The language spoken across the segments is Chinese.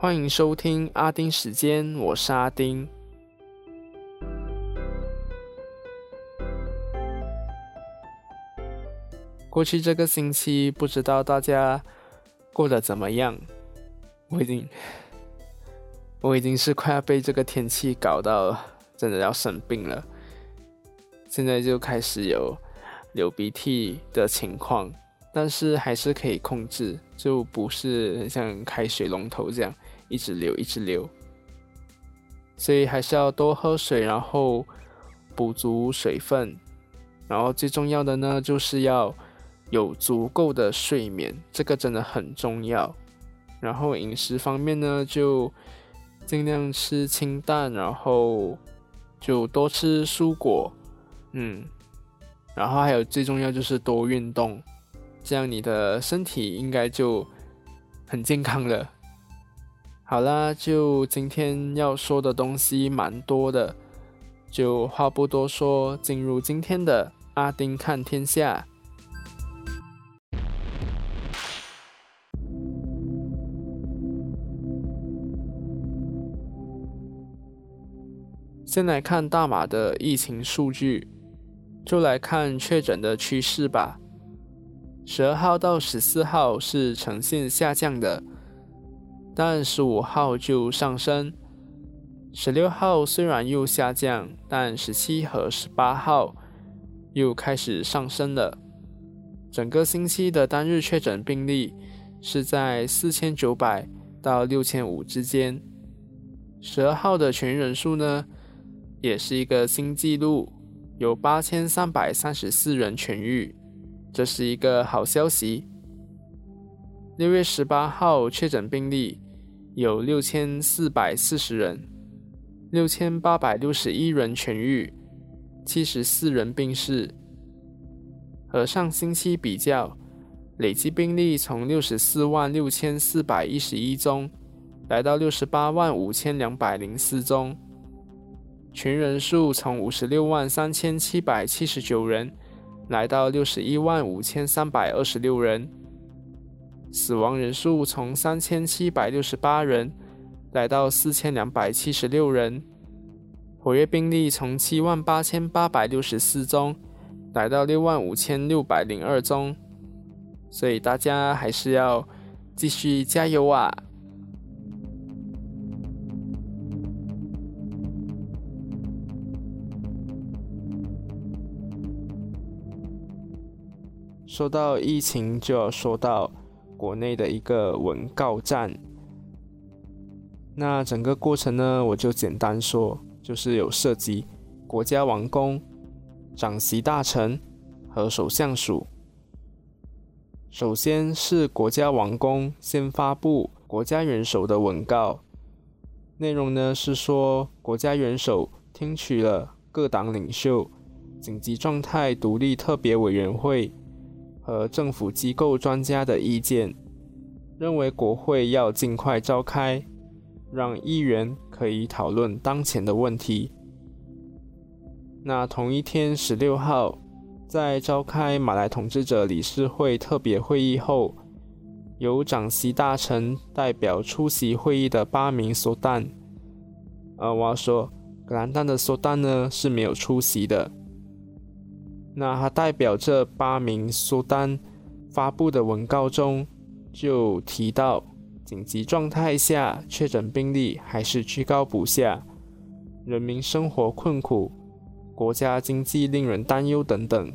欢迎收听阿丁时间，我是阿丁。过去这个星期，不知道大家过得怎么样？我已经，我已经是快要被这个天气搞到真的要生病了。现在就开始有流鼻涕的情况，但是还是可以控制，就不是很像开水龙头这样一直流一直流。所以还是要多喝水，然后补足水分，然后最重要的呢，就是要。有足够的睡眠，这个真的很重要。然后饮食方面呢，就尽量吃清淡，然后就多吃蔬果，嗯，然后还有最重要就是多运动，这样你的身体应该就很健康了。好啦，就今天要说的东西蛮多的，就话不多说，进入今天的阿丁看天下。先来看大马的疫情数据，就来看确诊的趋势吧。十二号到十四号是呈现下降的，但十五号就上升。十六号虽然又下降，但十七和十八号又开始上升了。整个星期的单日确诊病例是在四千九百到六千五之间。十二号的全人数呢？也是一个新纪录，有八千三百三十四人痊愈，这是一个好消息。六月十八号确诊病例有六千四百四十人，六千八百六十一人痊愈，七十四人病逝。和上星期比较，累计病例从六十四万六千四百一十一宗，来到六十八万五千两百零四宗。群人数从五十六万三千七百七十九人来到六十一万五千三百二十六人，死亡人数从三千七百六十八人来到四千两百七十六人，活跃病例从七万八千八百六十四宗来到六万五千六百零二宗，所以大家还是要继续加油啊！说到疫情，就要说到国内的一个文告站。那整个过程呢，我就简单说，就是有涉及国家王公、长席大臣和首相署。首先是国家王公先发布国家元首的文告，内容呢是说，国家元首听取了各党领袖紧急状态独立特别委员会。和政府机构专家的意见，认为国会要尽快召开，让议员可以讨论当前的问题。那同一天十六号，在召开马来统治者理事会特别会议后，由长席大臣代表出席会议的八名苏丹，呃，我要说，格兰丹的苏丹呢是没有出席的。那他代表这八名苏丹发布的文告中，就提到紧急状态下确诊病例还是居高不下，人民生活困苦，国家经济令人担忧等等，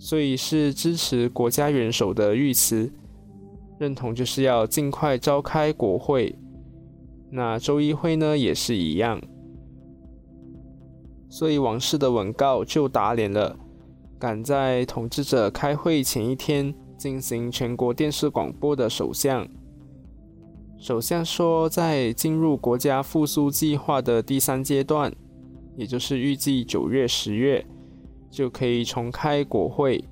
所以是支持国家元首的预词，认同就是要尽快召开国会。那周一会呢也是一样，所以王室的文告就打脸了。赶在统治者开会前一天进行全国电视广播的首相，首相说，在进入国家复苏计划的第三阶段，也就是预计九月、十月就可以重开国会。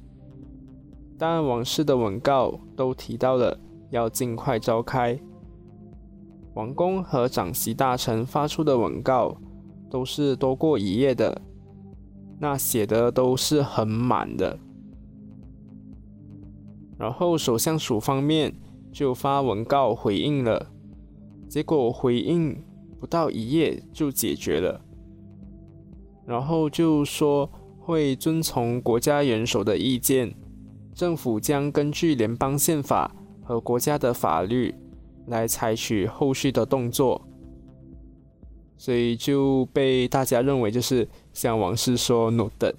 但王室的文告都提到了要尽快召开。王公和长席大臣发出的文告都是多过一页的。那写的都是很满的，然后首相署方面就发文告回应了，结果回应不到一页就解决了，然后就说会遵从国家元首的意见，政府将根据联邦宪法和国家的法律来采取后续的动作，所以就被大家认为就是像王室说 no 的。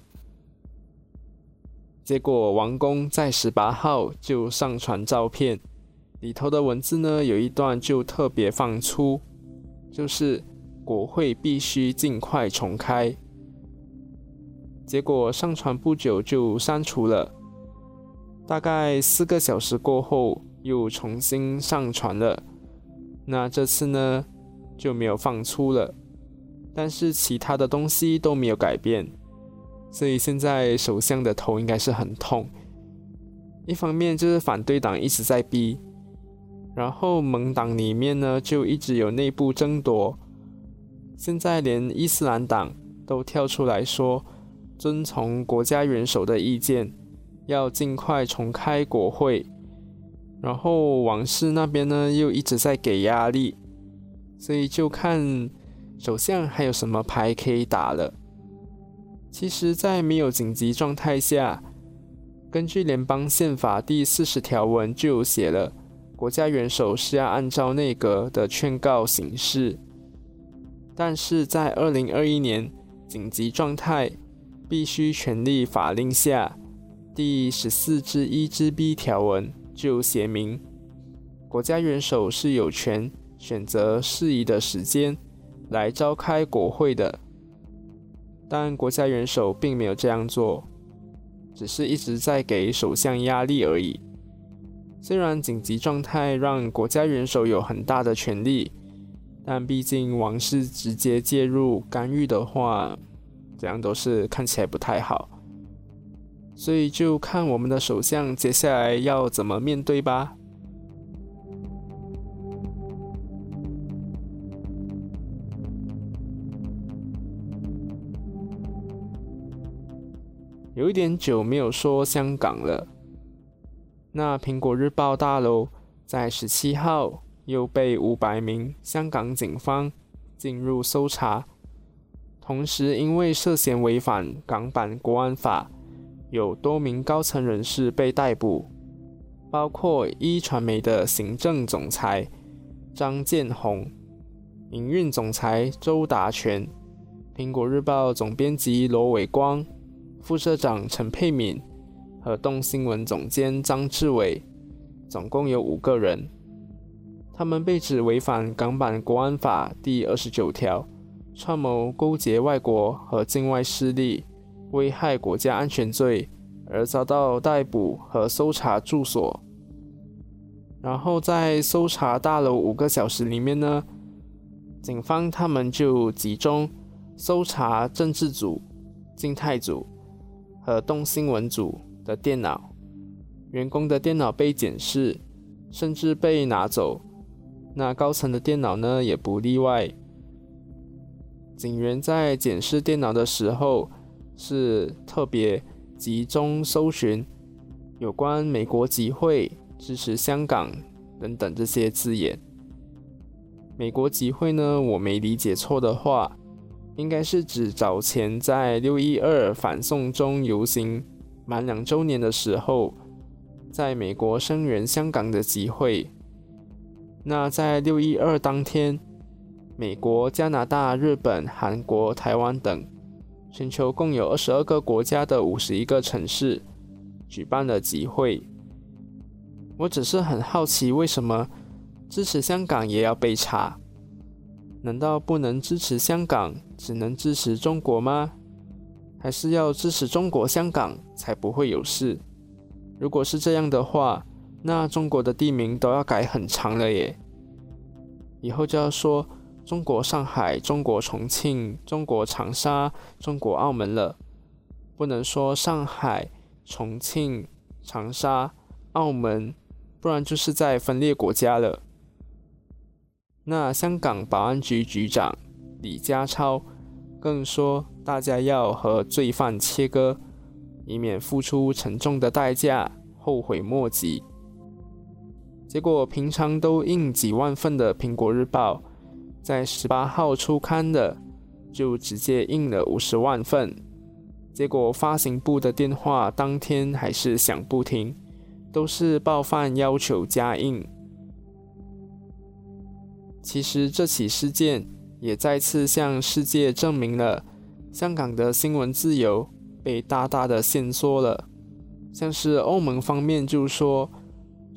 结果王宫在十八号就上传照片。里头的文字呢，有一段就特别放出，就是国会必须尽快重开。结果上传不久就删除了，大概四个小时过后又重新上传了。那这次呢就没有放出了，但是其他的东西都没有改变，所以现在首相的头应该是很痛。一方面就是反对党一直在逼。然后盟党里面呢，就一直有内部争夺。现在连伊斯兰党都跳出来说，遵从国家元首的意见，要尽快重开国会。然后王室那边呢，又一直在给压力，所以就看首相还有什么牌可以打了。其实，在没有紧急状态下，根据联邦宪法第四十条文就有写了。国家元首是要按照内阁的劝告行事，但是在二零二一年紧急状态必须权力法令下，第十四之一之 B 条文就写明，国家元首是有权选择适宜的时间来召开国会的，但国家元首并没有这样做，只是一直在给首相压力而已。虽然紧急状态让国家元首有很大的权力，但毕竟王室直接介入干预的话，这样都是看起来不太好。所以就看我们的首相接下来要怎么面对吧。有一点久没有说香港了。那苹果日报大楼在十七号又被五百名香港警方进入搜查，同时因为涉嫌违反港版国安法，有多名高层人士被逮捕，包括一传媒的行政总裁张建宏、营运总裁周达全、苹果日报总编辑罗伟光、副社长陈佩敏。和动新闻总监张志伟，总共有五个人，他们被指违反港版国安法第二十九条，串谋勾结外国和境外势力，危害国家安全罪，而遭到逮捕和搜查住所。然后在搜查大楼五个小时里面呢，警方他们就集中搜查政治组、静态组和动新闻组。的电脑，员工的电脑被检视，甚至被拿走。那高层的电脑呢，也不例外。警员在检视电脑的时候，是特别集中搜寻有关美国集会、支持香港等等这些字眼。美国集会呢，我没理解错的话，应该是指早前在六一二反送中游行。满两周年的时候，在美国声援香港的集会。那在六一二当天，美国、加拿大、日本、韩国、台湾等全球共有二十二个国家的五十一个城市举办了集会。我只是很好奇，为什么支持香港也要被查？难道不能支持香港，只能支持中国吗？还是要支持中国香港才不会有事。如果是这样的话，那中国的地名都要改很长了耶。以后就要说中国上海、中国重庆、中国长沙、中国澳门了，不能说上海、重庆、长沙、澳门，不然就是在分裂国家了。那香港保安局局长李家超更说。大家要和罪犯切割，以免付出沉重的代价，后悔莫及。结果平常都印几万份的《苹果日报》，在十八号出刊的就直接印了五十万份。结果发行部的电话当天还是响不停，都是报贩要求加印。其实这起事件也再次向世界证明了，香港的新闻自由被大大的限缩了。像是欧盟方面就说。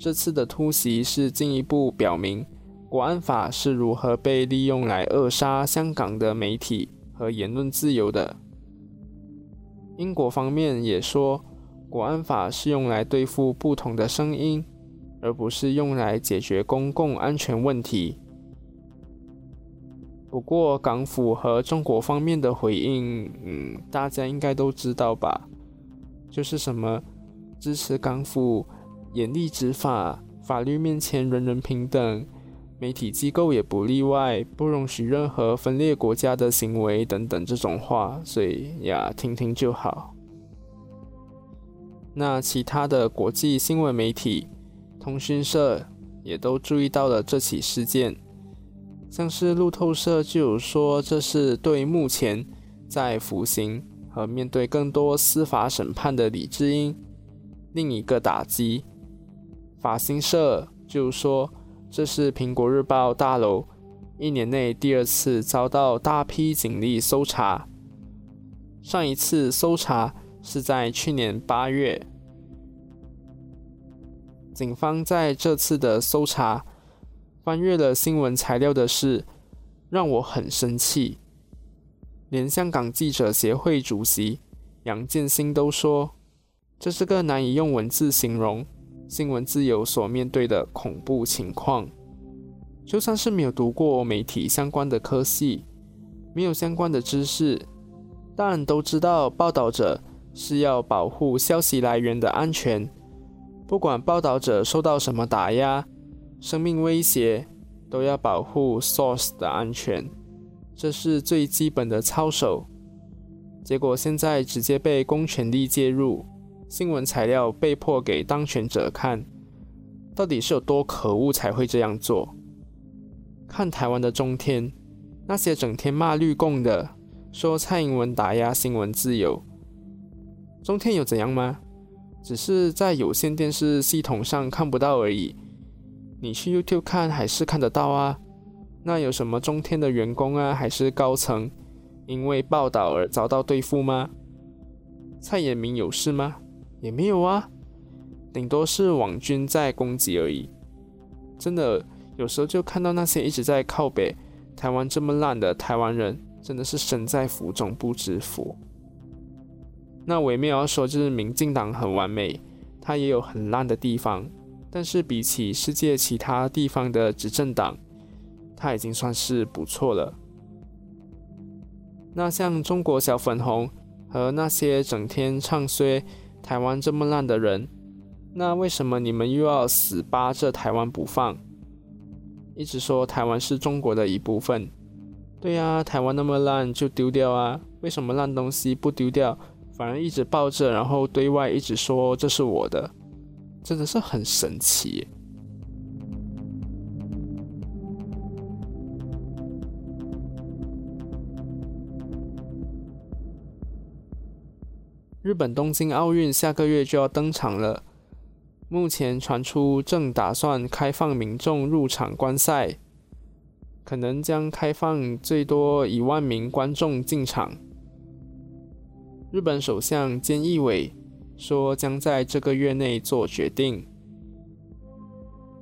这次的突袭是进一步表明国安法是如何被利用来扼杀香港的媒体和言论自由的。英国方面也说，国安法是用来对付不同的声音，而不是用来解决公共安全问题。不过，港府和中国方面的回应，嗯，大家应该都知道吧？就是什么支持港府。严厉执法，法律面前人人平等，媒体机构也不例外，不容许任何分裂国家的行为等等这种话，所以呀，听听就好。那其他的国际新闻媒体、通讯社也都注意到了这起事件，像是路透社就有说，这是对目前在服刑和面对更多司法审判的李智英另一个打击。法新社就说，这是苹果日报大楼一年内第二次遭到大批警力搜查。上一次搜查是在去年八月。警方在这次的搜查翻阅了新闻材料的事，让我很生气。连香港记者协会主席杨建新都说，这是个难以用文字形容。新闻自由所面对的恐怖情况，就算是没有读过媒体相关的科系，没有相关的知识，但都知道报道者是要保护消息来源的安全，不管报道者受到什么打压、生命威胁，都要保护 source 的安全，这是最基本的操守。结果现在直接被公权力介入。新闻材料被迫给当权者看，到底是有多可恶才会这样做？看台湾的中天，那些整天骂绿共的，说蔡英文打压新闻自由，中天有怎样吗？只是在有线电视系统上看不到而已，你去 YouTube 看还是看得到啊。那有什么中天的员工啊，还是高层因为报道而遭到对付吗？蔡衍明有事吗？也没有啊，顶多是网军在攻击而已。真的，有时候就看到那些一直在靠北台湾这么烂的台湾人，真的是身在福中不知福。那我也没有要说，就是民进党很完美，它也有很烂的地方。但是比起世界其他地方的执政党，他已经算是不错了。那像中国小粉红和那些整天唱衰。台湾这么烂的人，那为什么你们又要死扒着台湾不放？一直说台湾是中国的一部分。对呀，台湾那么烂就丢掉啊？为什么烂东西不丢掉，反而一直抱着，然后对外一直说这是我的？真的是很神奇。日本东京奥运下个月就要登场了，目前传出正打算开放民众入场观赛，可能将开放最多一万名观众进场。日本首相菅义伟说将在这个月内做决定。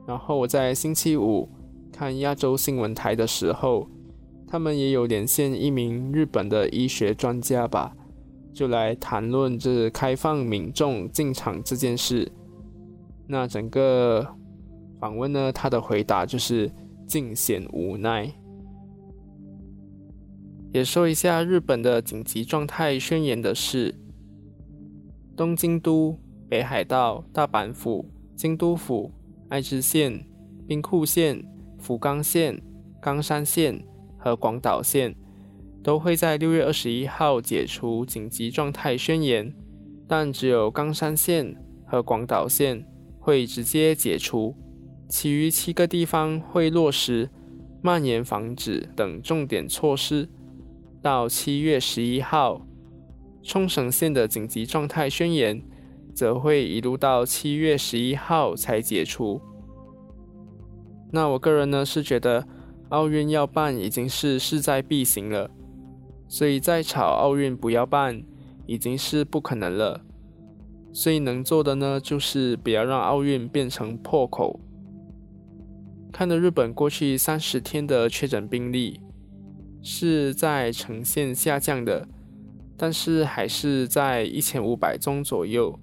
然后我在星期五看亚洲新闻台的时候，他们也有连线一名日本的医学专家吧。就来谈论这开放民众进场这件事。那整个访问呢，他的回答就是尽显无奈。也说一下日本的紧急状态宣言的事：东京都、北海道、大阪府、京都府、爱知县、兵库县、福冈县、冈山县和广岛县。都会在六月二十一号解除紧急状态宣言，但只有冈山县和广岛县会直接解除，其余七个地方会落实蔓延防止等重点措施。到七月十一号，冲绳县的紧急状态宣言则会一路到七月十一号才解除。那我个人呢是觉得奥运要办已经是势在必行了，所以再吵奥运不要办已经是不可能了。所以能做的呢就是不要让奥运变成破口。看了日本过去三十天的确诊病例。是在呈现下降的，但是还是在一千五百宗左右，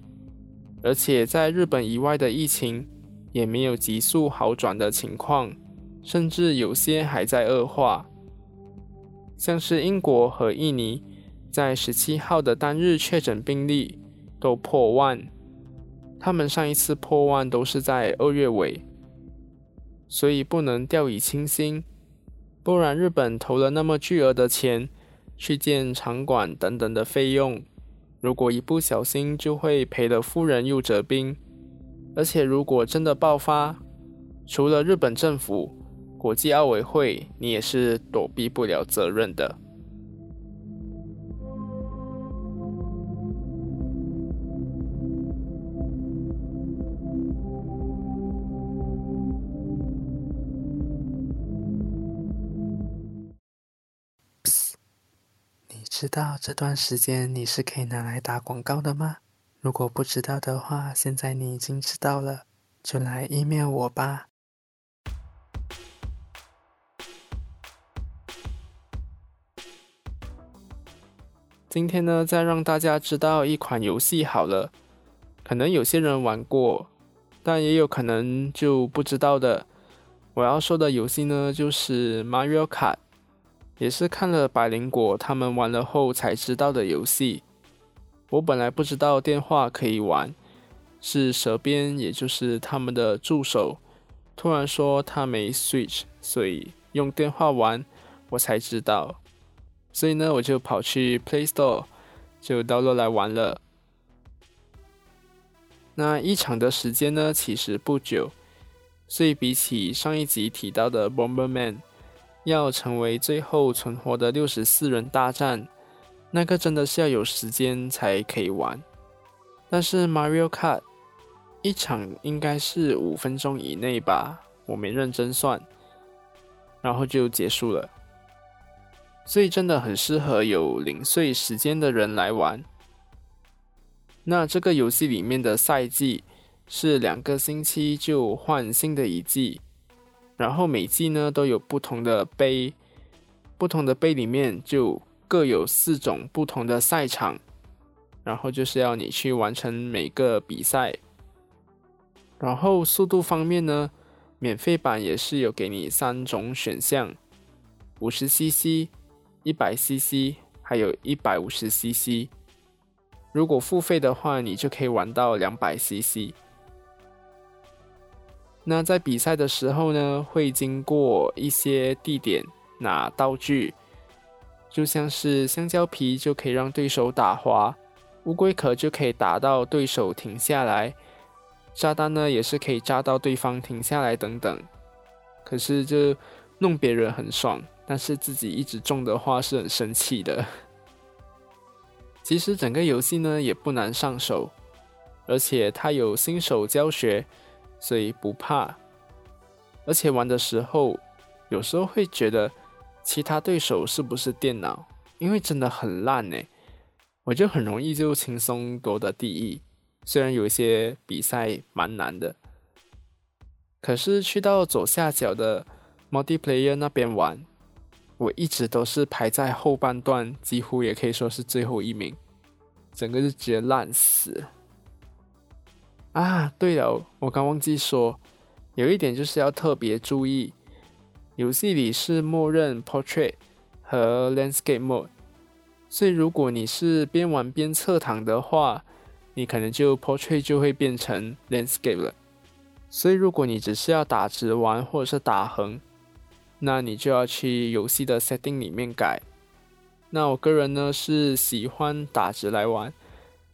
而且在日本以外的疫情也没有急速好转的情况，甚至有些还在恶化。像是英国和印尼，在十七号的单日确诊病例都破万，他们上一次破万都是在二月尾，所以不能掉以轻心。不然，日本投了那么巨额的钱去建场馆等等的费用，如果一不小心就会赔了夫人又折兵。而且，如果真的爆发，除了日本政府、国际奥委会，你也是躲避不了责任的。知道这段时间你是可以拿来打广告的吗？如果不知道的话，现在你已经知道了，就来 email 我吧。今天呢，再让大家知道一款游戏好了，可能有些人玩过，但也有可能就不知道的。我要说的游戏呢，就是 Mario Kart。也是看了百灵果他们玩了后才知道的游戏。我本来不知道电话可以玩，是蛇边，也就是他们的助手，突然说他没 Switch，所以用电话玩，我才知道。所以呢，我就跑去 Play Store 就 download 来玩了。那一场的时间呢，其实不久，所以比起上一集提到的 Bomberman。要成为最后存活的六十四人大战，那个真的是要有时间才可以玩。但是 Mario Kart 一场应该是五分钟以内吧，我没认真算，然后就结束了。所以真的很适合有零碎时间的人来玩。那这个游戏里面的赛季是两个星期就换新的一季。然后每季呢都有不同的杯，不同的杯里面就各有四种不同的赛场，然后就是要你去完成每个比赛。然后速度方面呢，免费版也是有给你三种选项：五十 CC、一百 CC，还有一百五十 CC。如果付费的话，你就可以玩到两百 CC。那在比赛的时候呢，会经过一些地点拿道具，就像是香蕉皮就可以让对手打滑，乌龟壳就可以打到对手停下来，炸弹呢也是可以炸到对方停下来等等。可是就弄别人很爽，但是自己一直中的话是很生气的。其实整个游戏呢也不难上手，而且它有新手教学。所以不怕，而且玩的时候，有时候会觉得其他对手是不是电脑，因为真的很烂呢，我就很容易就轻松夺得第一。虽然有一些比赛蛮难的，可是去到左下角的 multiplayer 那边玩，我一直都是排在后半段，几乎也可以说是最后一名，整个就直接烂死。啊，对了，我刚忘记说，有一点就是要特别注意，游戏里是默认 Portrait 和 Landscape Mode，所以如果你是边玩边侧躺的话，你可能就 Portrait 就会变成 Landscape 了。所以如果你只是要打直玩或者是打横，那你就要去游戏的 Setting 里面改。那我个人呢是喜欢打直来玩。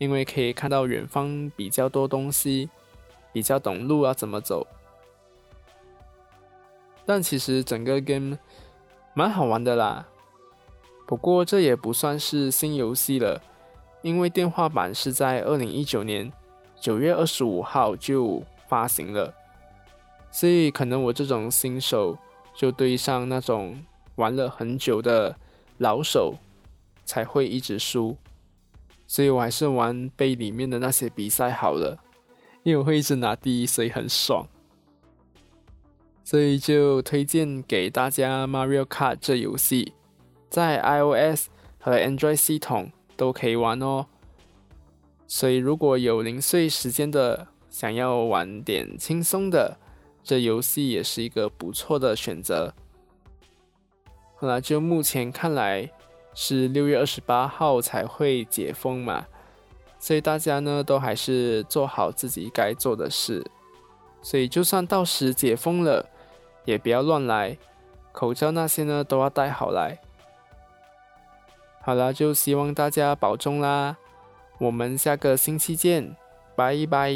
因为可以看到远方比较多东西，比较懂路要怎么走。但其实整个 game 蛮好玩的啦。不过这也不算是新游戏了，因为电话版是在二零一九年九月二十五号就发行了，所以可能我这种新手就对上那种玩了很久的老手才会一直输，所以我还是玩杯里面的那些比赛好了，因为我会一直拿第一，所以很爽。所以就推荐给大家《Mario Kart》这游戏，在 iOS 和 Android 系统都可以玩哦。所以如果有零碎时间的，想要玩点轻松的，这游戏也是一个不错的选择。后来就目前看来是六月二十八号才会解封嘛，所以大家呢都还是做好自己该做的事。所以就算到时解封了。也不要乱来，口罩那些呢都要戴好来。好了，就希望大家保重啦，我们下个星期见，拜拜。